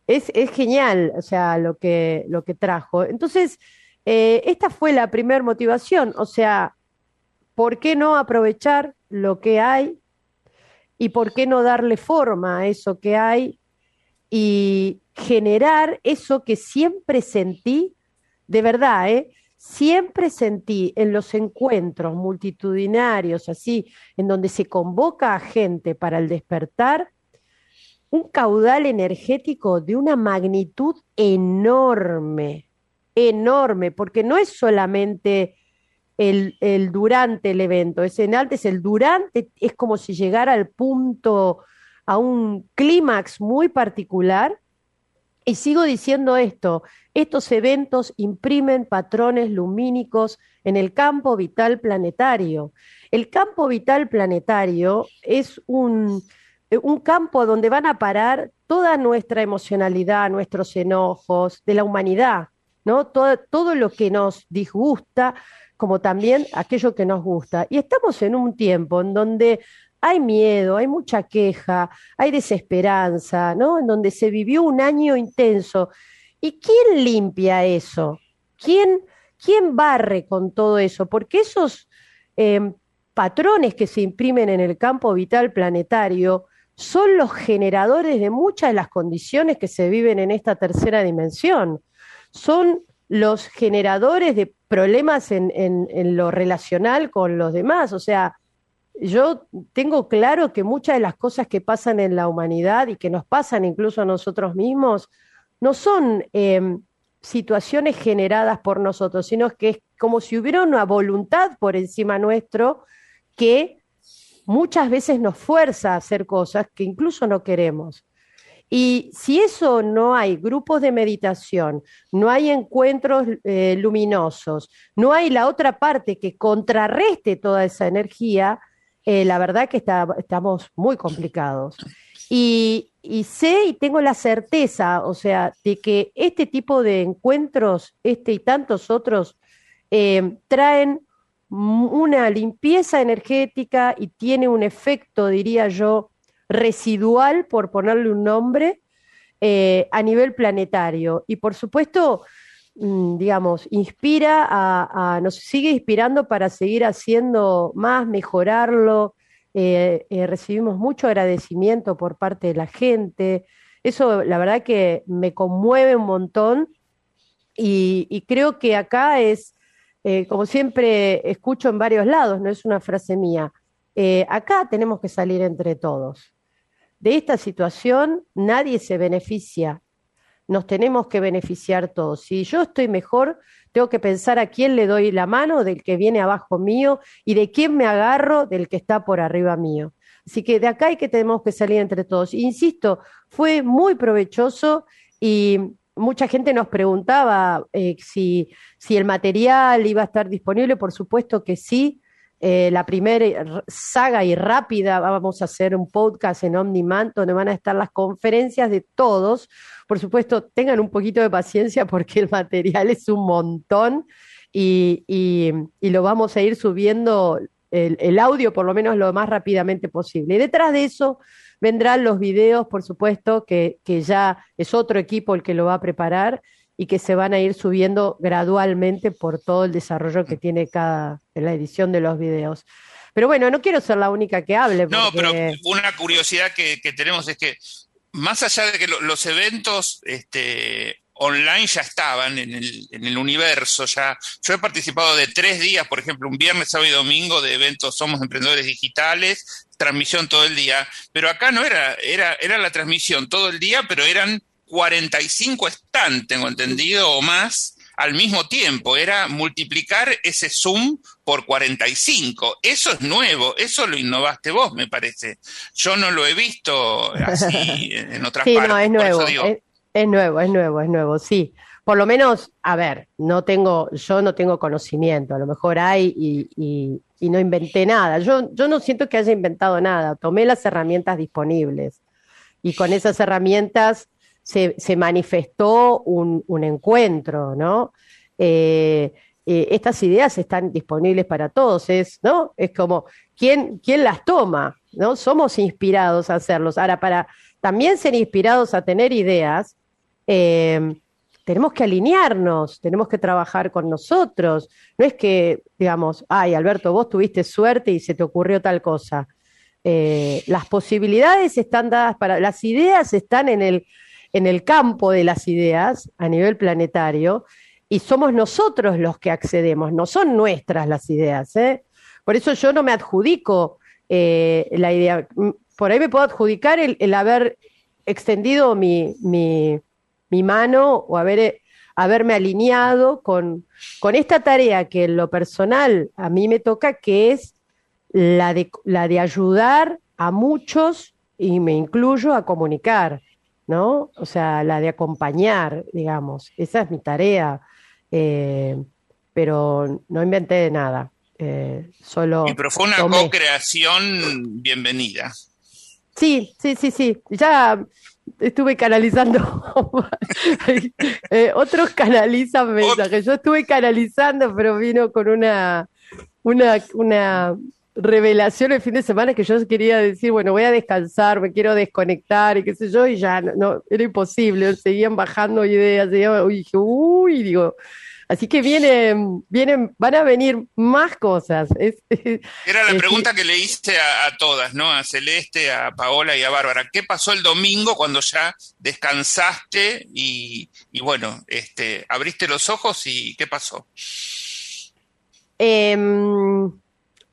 es, genial, o sea, lo que, lo que trajo. Entonces, eh, esta fue la primera motivación, o sea, ¿por qué no aprovechar lo que hay y por qué no darle forma a eso que hay y generar eso que siempre sentí, de verdad, ¿eh? siempre sentí en los encuentros multitudinarios, así, en donde se convoca a gente para el despertar, un caudal energético de una magnitud enorme, enorme, porque no es solamente el, durante el evento, es en antes, el durante es como si llegara al punto a un clímax muy particular. Y sigo diciendo esto, estos eventos imprimen patrones lumínicos en el campo vital planetario. El campo vital planetario es un, un campo donde van a parar toda nuestra emocionalidad, nuestros enojos de la humanidad, ¿no? Todo, todo lo que nos disgusta, como también aquello que nos gusta. Y estamos en un tiempo en donde hay miedo, hay mucha queja, hay desesperanza, ¿no? En donde se vivió un año intenso. ¿Y quién limpia eso? ¿Quién, quién barre con todo eso? Porque esos em, patrones que se imprimen en el campo vital planetario son los generadores de muchas de las condiciones que se viven en esta tercera dimensión. Son los generadores de problemas en, lo relacional con los demás. O sea, yo tengo claro que muchas de las cosas que pasan en la humanidad y que nos pasan incluso a nosotros mismos no son em, situaciones generadas por nosotros, sino que es como si hubiera una voluntad por encima nuestro que muchas veces nos fuerza a hacer cosas que incluso no queremos. Y si eso no hay grupos de meditación, no hay encuentros eh, luminosos, no hay la otra parte que contrarreste toda esa energía, eh, la verdad que estamos muy complicados. Y, sé y tengo la certeza, o sea, de que este tipo de encuentros, este y tantos otros, eh, traen una limpieza energética y tiene un efecto, diría yo, residual, por ponerle un nombre, eh, a nivel planetario. Y por supuesto, Mm, digamos, inspira a, nos sigue inspirando para seguir haciendo más, mejorarlo. Eh, eh, recibimos mucho agradecimiento por parte de la gente. Eso, la verdad que me conmueve un montón y, creo que acá es, como siempre escucho en varios lados, no es una frase mía, acá tenemos que salir entre todos. De esta situación nadie se beneficia nos tenemos que beneficiar todos. Si yo estoy mejor, tengo que pensar a quién le doy la mano del que viene abajo mío y de quién me agarro del que está por arriba mío. Así que de acá hay que tenemos que salir entre todos. Insisto, fue muy provechoso y mucha gente nos preguntaba eh, si, si el material iba a estar disponible. Por supuesto que sí. Eh, la primera saga y rápida, vamos a hacer un podcast en OmniMan donde van a estar las conferencias de todos. Por supuesto, tengan un poquito de paciencia porque el material es un montón y, lo vamos a ir subiendo el, el, audio por lo menos lo más rápidamente posible. Y detrás de eso vendrán los videos, por supuesto, que, que ya es otro equipo el que lo va a preparar y que se van a ir subiendo gradualmente por todo el desarrollo que tiene cada la edición de los videos. Pero bueno, no quiero ser la única que hable. No, pero una curiosidad que, tenemos es que más allá de que los eventos este, online ya estaban en el, en el, universo, ya yo he participado de tres días, por ejemplo, un viernes, sábado y domingo de eventos Somos Emprendedores Digitales, transmisión todo el día, pero acá no era, era, era la transmisión todo el día, pero eran 45 stands, tengo entendido, o más al mismo tiempo. Era multiplicar ese Zoom por 45. Eso es nuevo, eso lo innovaste vos, me parece. Yo no lo he visto así [laughs] en otras sí, partes. No, es nuevo, es, nuevo, es nuevo, es nuevo, sí. Por lo menos, a ver, no tengo, yo no tengo conocimiento, a lo mejor hay y, y, y no inventé nada. Yo, yo no siento que haya inventado nada, tomé las herramientas disponibles y con esas herramientas se, manifestó un, encuentro, ¿no? Eh, eh, estas ideas están disponibles para todos, es, ¿no? Es como, ¿quién, ¿quién las toma? ¿No? Somos inspirados a hacerlos. Ahora, para también ser inspirados a tener ideas, eh, tenemos que alinearnos, tenemos que trabajar con nosotros. No es que, digamos, ay, Alberto, vos tuviste suerte y se te ocurrió tal cosa. las posibilidades están dadas para, las ideas están en el, en el campo de las ideas a nivel planetario y somos nosotros los que accedemos, no son nuestras las ideas. ¿eh? Por eso yo no me adjudico eh, la idea, mm, por ahí me puedo adjudicar el, haber extendido mi, mi, mi, mano o haber, eh, haberme alineado con, con esta tarea que en lo personal a mí me toca, que es la de, la de ayudar a muchos, y me incluyo, a comunicar. ¿No? O sea, la de acompañar, digamos. Esa es mi tarea. Eh, pero no inventé nada. Eh, solo. Y pero fue una co-creación bienvenida. Sí, sí, sí, sí. Ya estuve canalizando. [laughs] Eh, otros canalizan mensajes. Yo estuve canalizando, pero vino con una, una, una revelación el fin de semana que yo quería decir, bueno, voy a descansar, me quiero desconectar y qué sé yo, y ya no, era imposible, seguían bajando ideas, y dije, uy, digo, así que vienen, vienen, van a venir más cosas. [laughs] era la pregunta que le hice a, todas, ¿no? A Celeste, a Paola y a Bárbara. ¿Qué pasó el domingo cuando ya descansaste y, y bueno, este, abriste los ojos y qué pasó? Eh,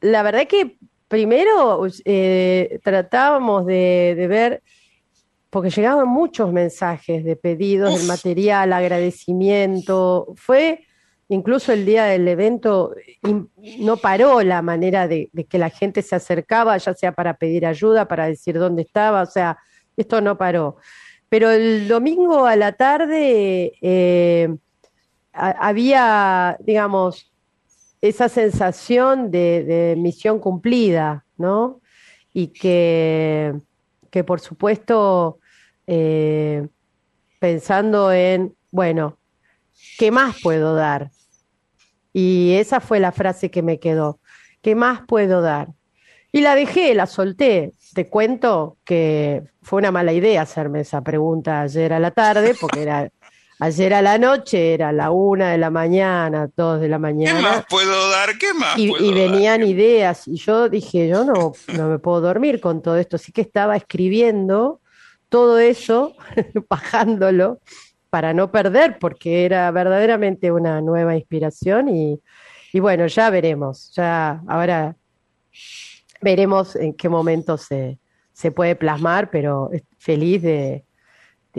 la verdad que primero eh, tratábamos de, ver, porque llegaban muchos mensajes de pedidos del material, agradecimiento. Fue incluso el día del evento, no paró la manera de, que la gente se acercaba, ya sea para pedir ayuda, para decir dónde estaba, o sea, esto no paró. Pero el domingo a la tarde eh, había, digamos, esa sensación de, misión cumplida, ¿no? Y que, que por supuesto, eh, pensando en, bueno, ¿qué más puedo dar? Y esa fue la frase que me quedó. ¿Qué más puedo dar? Y la dejé, la solté. Te cuento que fue una mala idea hacerme esa pregunta ayer a la tarde, porque era Ayer a la noche era la una de la mañana, dos de la mañana. ¿Qué más puedo dar? ¿Qué más? Y, y venían ideas y yo dije, yo no, no me puedo dormir con todo esto, así que estaba escribiendo todo eso, [laughs] bajándolo para no perder, porque era verdaderamente una nueva inspiración y, y bueno, ya veremos, ya ahora veremos en qué momento se, se puede plasmar, pero feliz de,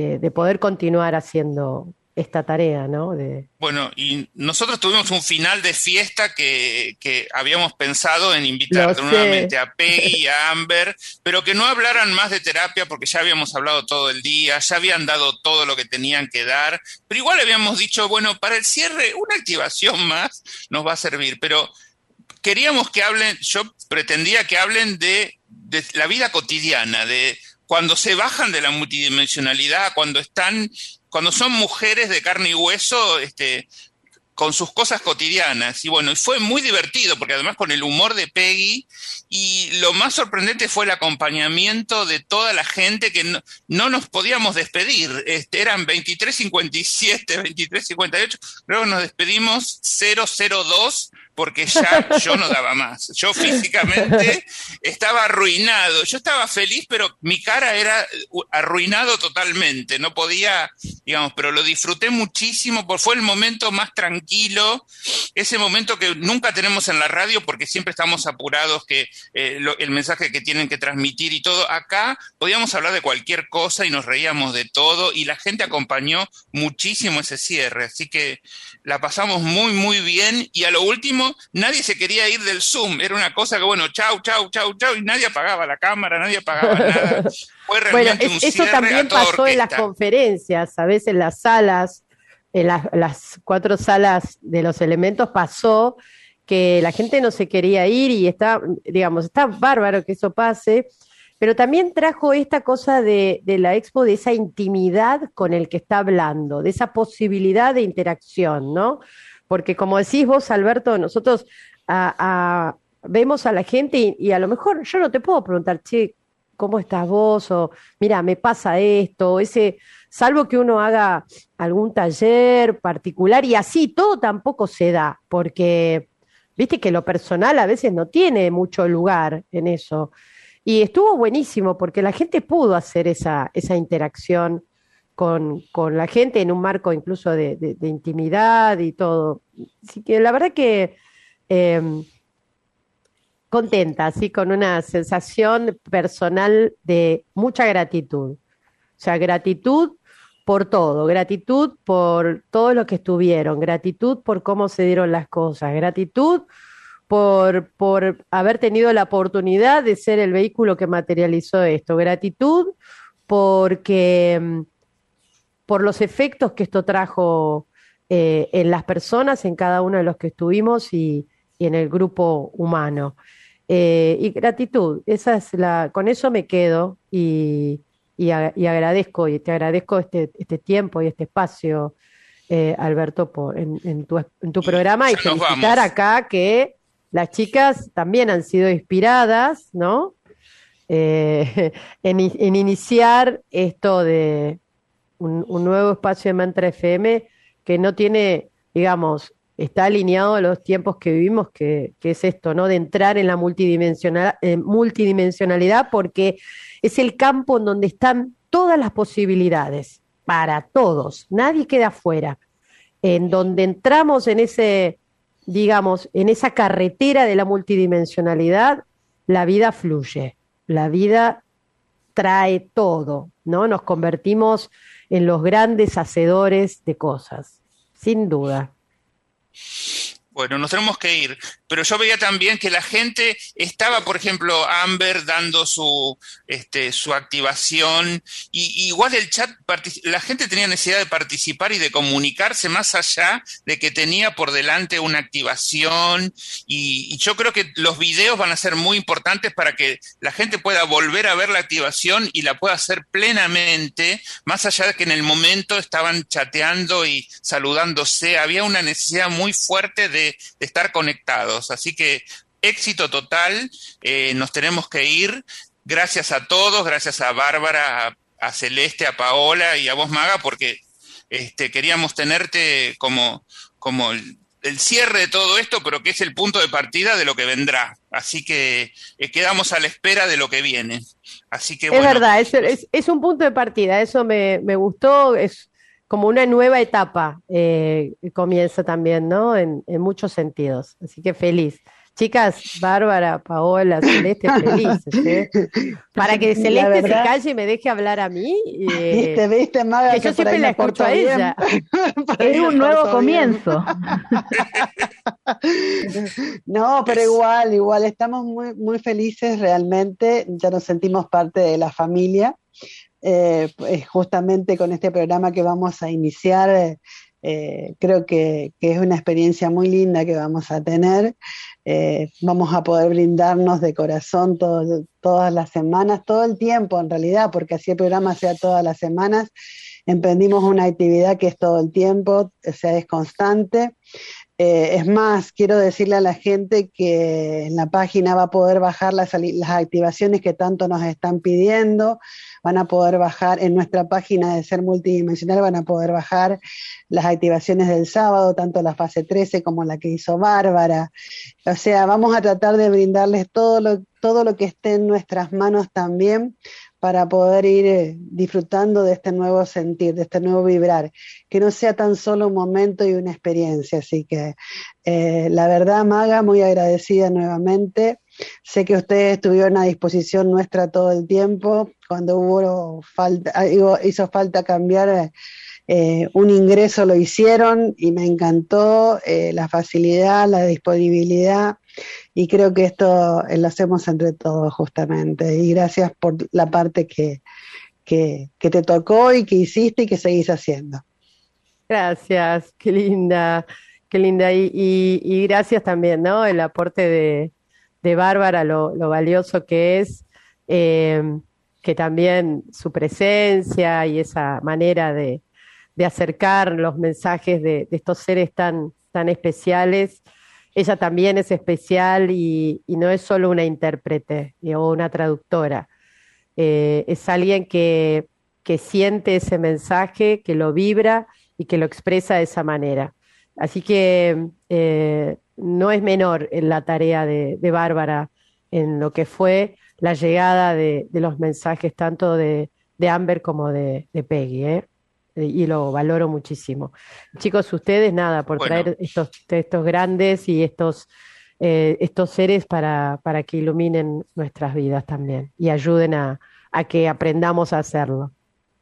de, poder continuar haciendo esta tarea, ¿no? De... Bueno, y nosotros tuvimos un final de fiesta que, que habíamos pensado en invitar nuevamente a Peggy y a Amber, pero que no hablaran más de terapia porque ya habíamos hablado todo el día, ya habían dado todo lo que tenían que dar, pero igual habíamos dicho, bueno, para el cierre una activación más nos va a servir, pero queríamos que hablen, yo pretendía que hablen de, de la vida cotidiana, de cuando se bajan de la multidimensionalidad, cuando están, cuando son mujeres de carne y hueso, este, con sus cosas cotidianas. Y bueno, y fue muy divertido, porque además con el humor de Peggy, y lo más sorprendente fue el acompañamiento de toda la gente que no, no nos podíamos despedir. Este, eran 23.57, 23.58, luego nos despedimos 002 porque ya yo no daba más. Yo físicamente estaba arruinado. Yo estaba feliz, pero mi cara era arruinado totalmente. No podía, digamos, pero lo disfruté muchísimo, porque fue el momento más tranquilo, ese momento que nunca tenemos en la radio, porque siempre estamos apurados, que eh, el mensaje que tienen que transmitir y todo. Acá podíamos hablar de cualquier cosa y nos reíamos de todo, y la gente acompañó muchísimo ese cierre. Así que la pasamos muy, muy bien, y a lo último, nadie se quería ir del Zoom. Era una cosa que, bueno, chau, chau, chau, chau, y nadie apagaba la cámara, nadie apagaba [laughs] nada. Fue realmente bueno, un eso también pasó en las conferencias, a veces en las salas, en las, las cuatro salas de los elementos pasó que la gente no se quería ir y está, digamos, está bárbaro que eso pase, pero también trajo esta cosa de, de, la expo, de esa intimidad con el que está hablando, de esa posibilidad de interacción, ¿no? Porque como decís vos, Alberto, nosotros vemos a la gente y, y, a lo mejor yo no te puedo preguntar, che, ¿cómo estás vos? O mira, me pasa esto, ese, salvo que uno haga algún taller particular y así todo tampoco se da, porque viste que lo personal a veces no tiene mucho lugar en eso. Y estuvo buenísimo porque la gente pudo hacer esa, esa interacción con, con, la gente en un marco incluso de, intimidad y todo. Así que la verdad que eh, contenta, así con una sensación personal de mucha gratitud. O sea, gratitud por todo, gratitud por todo lo que estuvieron, gratitud por cómo se dieron las cosas, gratitud por, por haber tenido la oportunidad de ser el vehículo que materializó esto, gratitud porque por los efectos que esto trajo eh, en las personas, en cada uno de los que estuvimos y, y en el grupo humano. Eh, y gratitud, esa es la, con eso me quedo y, y, y agradezco, y te agradezco este, este, tiempo y este espacio, eh, Alberto, por, en, en, tu, en, tu, programa y felicitar acá que las chicas también han sido inspiradas, ¿no? Eh, [laughs] en, en iniciar esto de, un, nuevo espacio de Mantra FM que no tiene, digamos, está alineado a los tiempos que vivimos, que, es esto, ¿no? De entrar en la multidimensional, eh, multidimensionalidad, porque es el campo en donde están todas las posibilidades para todos, nadie queda fuera. En donde entramos en ese, digamos, en esa carretera de la multidimensionalidad, la vida fluye, la vida trae todo, ¿no? Nos convertimos en los grandes hacedores de cosas, sin duda. Bueno, nos tenemos que ir, pero yo veía también que la gente estaba, por ejemplo, Amber dando su, este, su activación, y, igual el chat, la gente tenía necesidad de participar y de comunicarse más allá de que tenía por delante una activación, y yo creo que los videos van a ser muy importantes para que la gente pueda volver a ver la activación y la pueda hacer plenamente, más allá de que en el momento estaban chateando y saludándose, había una necesidad muy fuerte de de, estar conectados. Así que éxito total, eh, nos tenemos que ir. Gracias a todos, gracias a Bárbara, a, a, Celeste, a Paola y a vos, Maga, porque este, queríamos tenerte como, como el, el, cierre de todo esto, pero que es el punto de partida de lo que vendrá. Así que eh, quedamos a la espera de lo que viene. Así que, es bueno, verdad, es, es, es, un punto de partida, eso me, me gustó, es como una nueva etapa eh, comienza también, ¿no? En, en, muchos sentidos. Así que feliz. Chicas, Bárbara, Paola, Celeste, [laughs] felices. ¿eh? Para que Celeste verdad, se calle y me deje hablar a mí. Eh, viste, viste, Maga, que, que yo siempre la escucho a ella. [laughs] es un nuevo comienzo. [laughs] no, pero igual, igual, estamos muy, muy felices realmente. Ya nos sentimos parte de la familia. Eh, pues justamente con este programa que vamos a iniciar, eh, eh, creo que, es una experiencia muy linda que vamos a tener. Eh, vamos a poder brindarnos de corazón todas las semanas, todo el tiempo en realidad, porque así el programa sea todas las semanas. Emprendimos una actividad que es todo el tiempo, o sea, es constante. Eh, es más, quiero decirle a la gente que en la página va a poder bajar las, las activaciones que tanto nos están pidiendo van a poder bajar en nuestra página de ser multidimensional, van a poder bajar las activaciones del sábado, tanto la fase 13 como la que hizo Bárbara. O sea, vamos a tratar de brindarles todo lo, todo lo que esté en nuestras manos también para poder ir eh, disfrutando de este nuevo sentir, de este nuevo vibrar, que no sea tan solo un momento y una experiencia. Así que eh, la verdad, Maga, muy agradecida nuevamente. Sé que ustedes estuvieron a disposición nuestra todo el tiempo. Cuando hubo hizo falta cambiar eh, un ingreso, lo hicieron y me encantó la facilidad, la disponibilidad y creo que esto lo hacemos entre todos justamente. Y gracias por la parte que, que, te tocó y que hiciste y que seguís haciendo. Gracias, qué linda, qué linda. Y, gracias también, ¿no? El aporte de, de Bárbara, lo, lo, valioso que es, eh, que también su presencia y esa manera de, de acercar los mensajes de, de, estos seres tan, tan especiales ella también es especial y, no es solo una intérprete o una traductora, eh, es alguien que, siente ese mensaje, que lo vibra y que lo expresa de esa manera. Así que eh, no es menor en la tarea de, Bárbara en lo que fue la llegada de, los mensajes tanto de, Amber como de, Peggy. ¿eh? y lo valoro muchísimo. Chicos, ustedes nada, por traer estos, estos grandes y estos, eh, estos seres para, para que iluminen nuestras vidas también y ayuden a, a que aprendamos a hacerlo.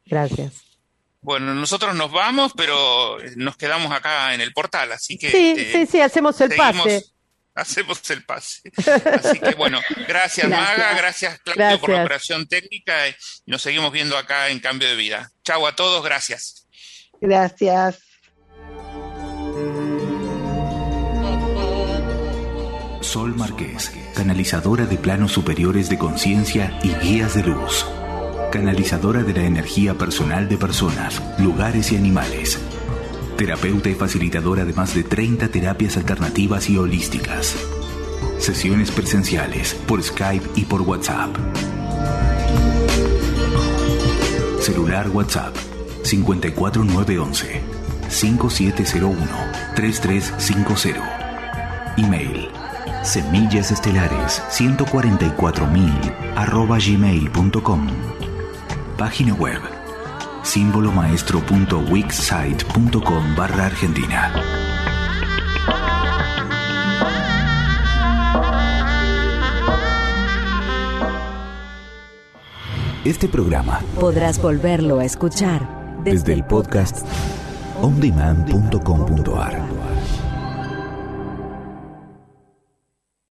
Gracias. Bueno, nosotros nos vamos, pero nos quedamos acá en el portal, así que... Sí, sí, sí, hacemos el pase hacemos el pase. Así que bueno, gracias, Maga, gracias Claudio por la operación técnica y nos seguimos viendo acá en Cambio de Vida. Chau a todos, gracias. Gracias. Sol Marqués, canalizadora de planos superiores de conciencia y guías de luz. Canalizadora de la energía personal de personas, lugares y animales terapeuta y facilitadora de más de 30 terapias alternativas y holísticas. Sesiones presenciales por Skype y por WhatsApp. Celular WhatsApp 54911 5701 3350. Email semillasestelares 144.000 arroba gmail.com. Página web símbolomaestro.wixsite.com barra Argentina. Este programa podrás volverlo a escuchar desde, el podcast ondemand.com.ar.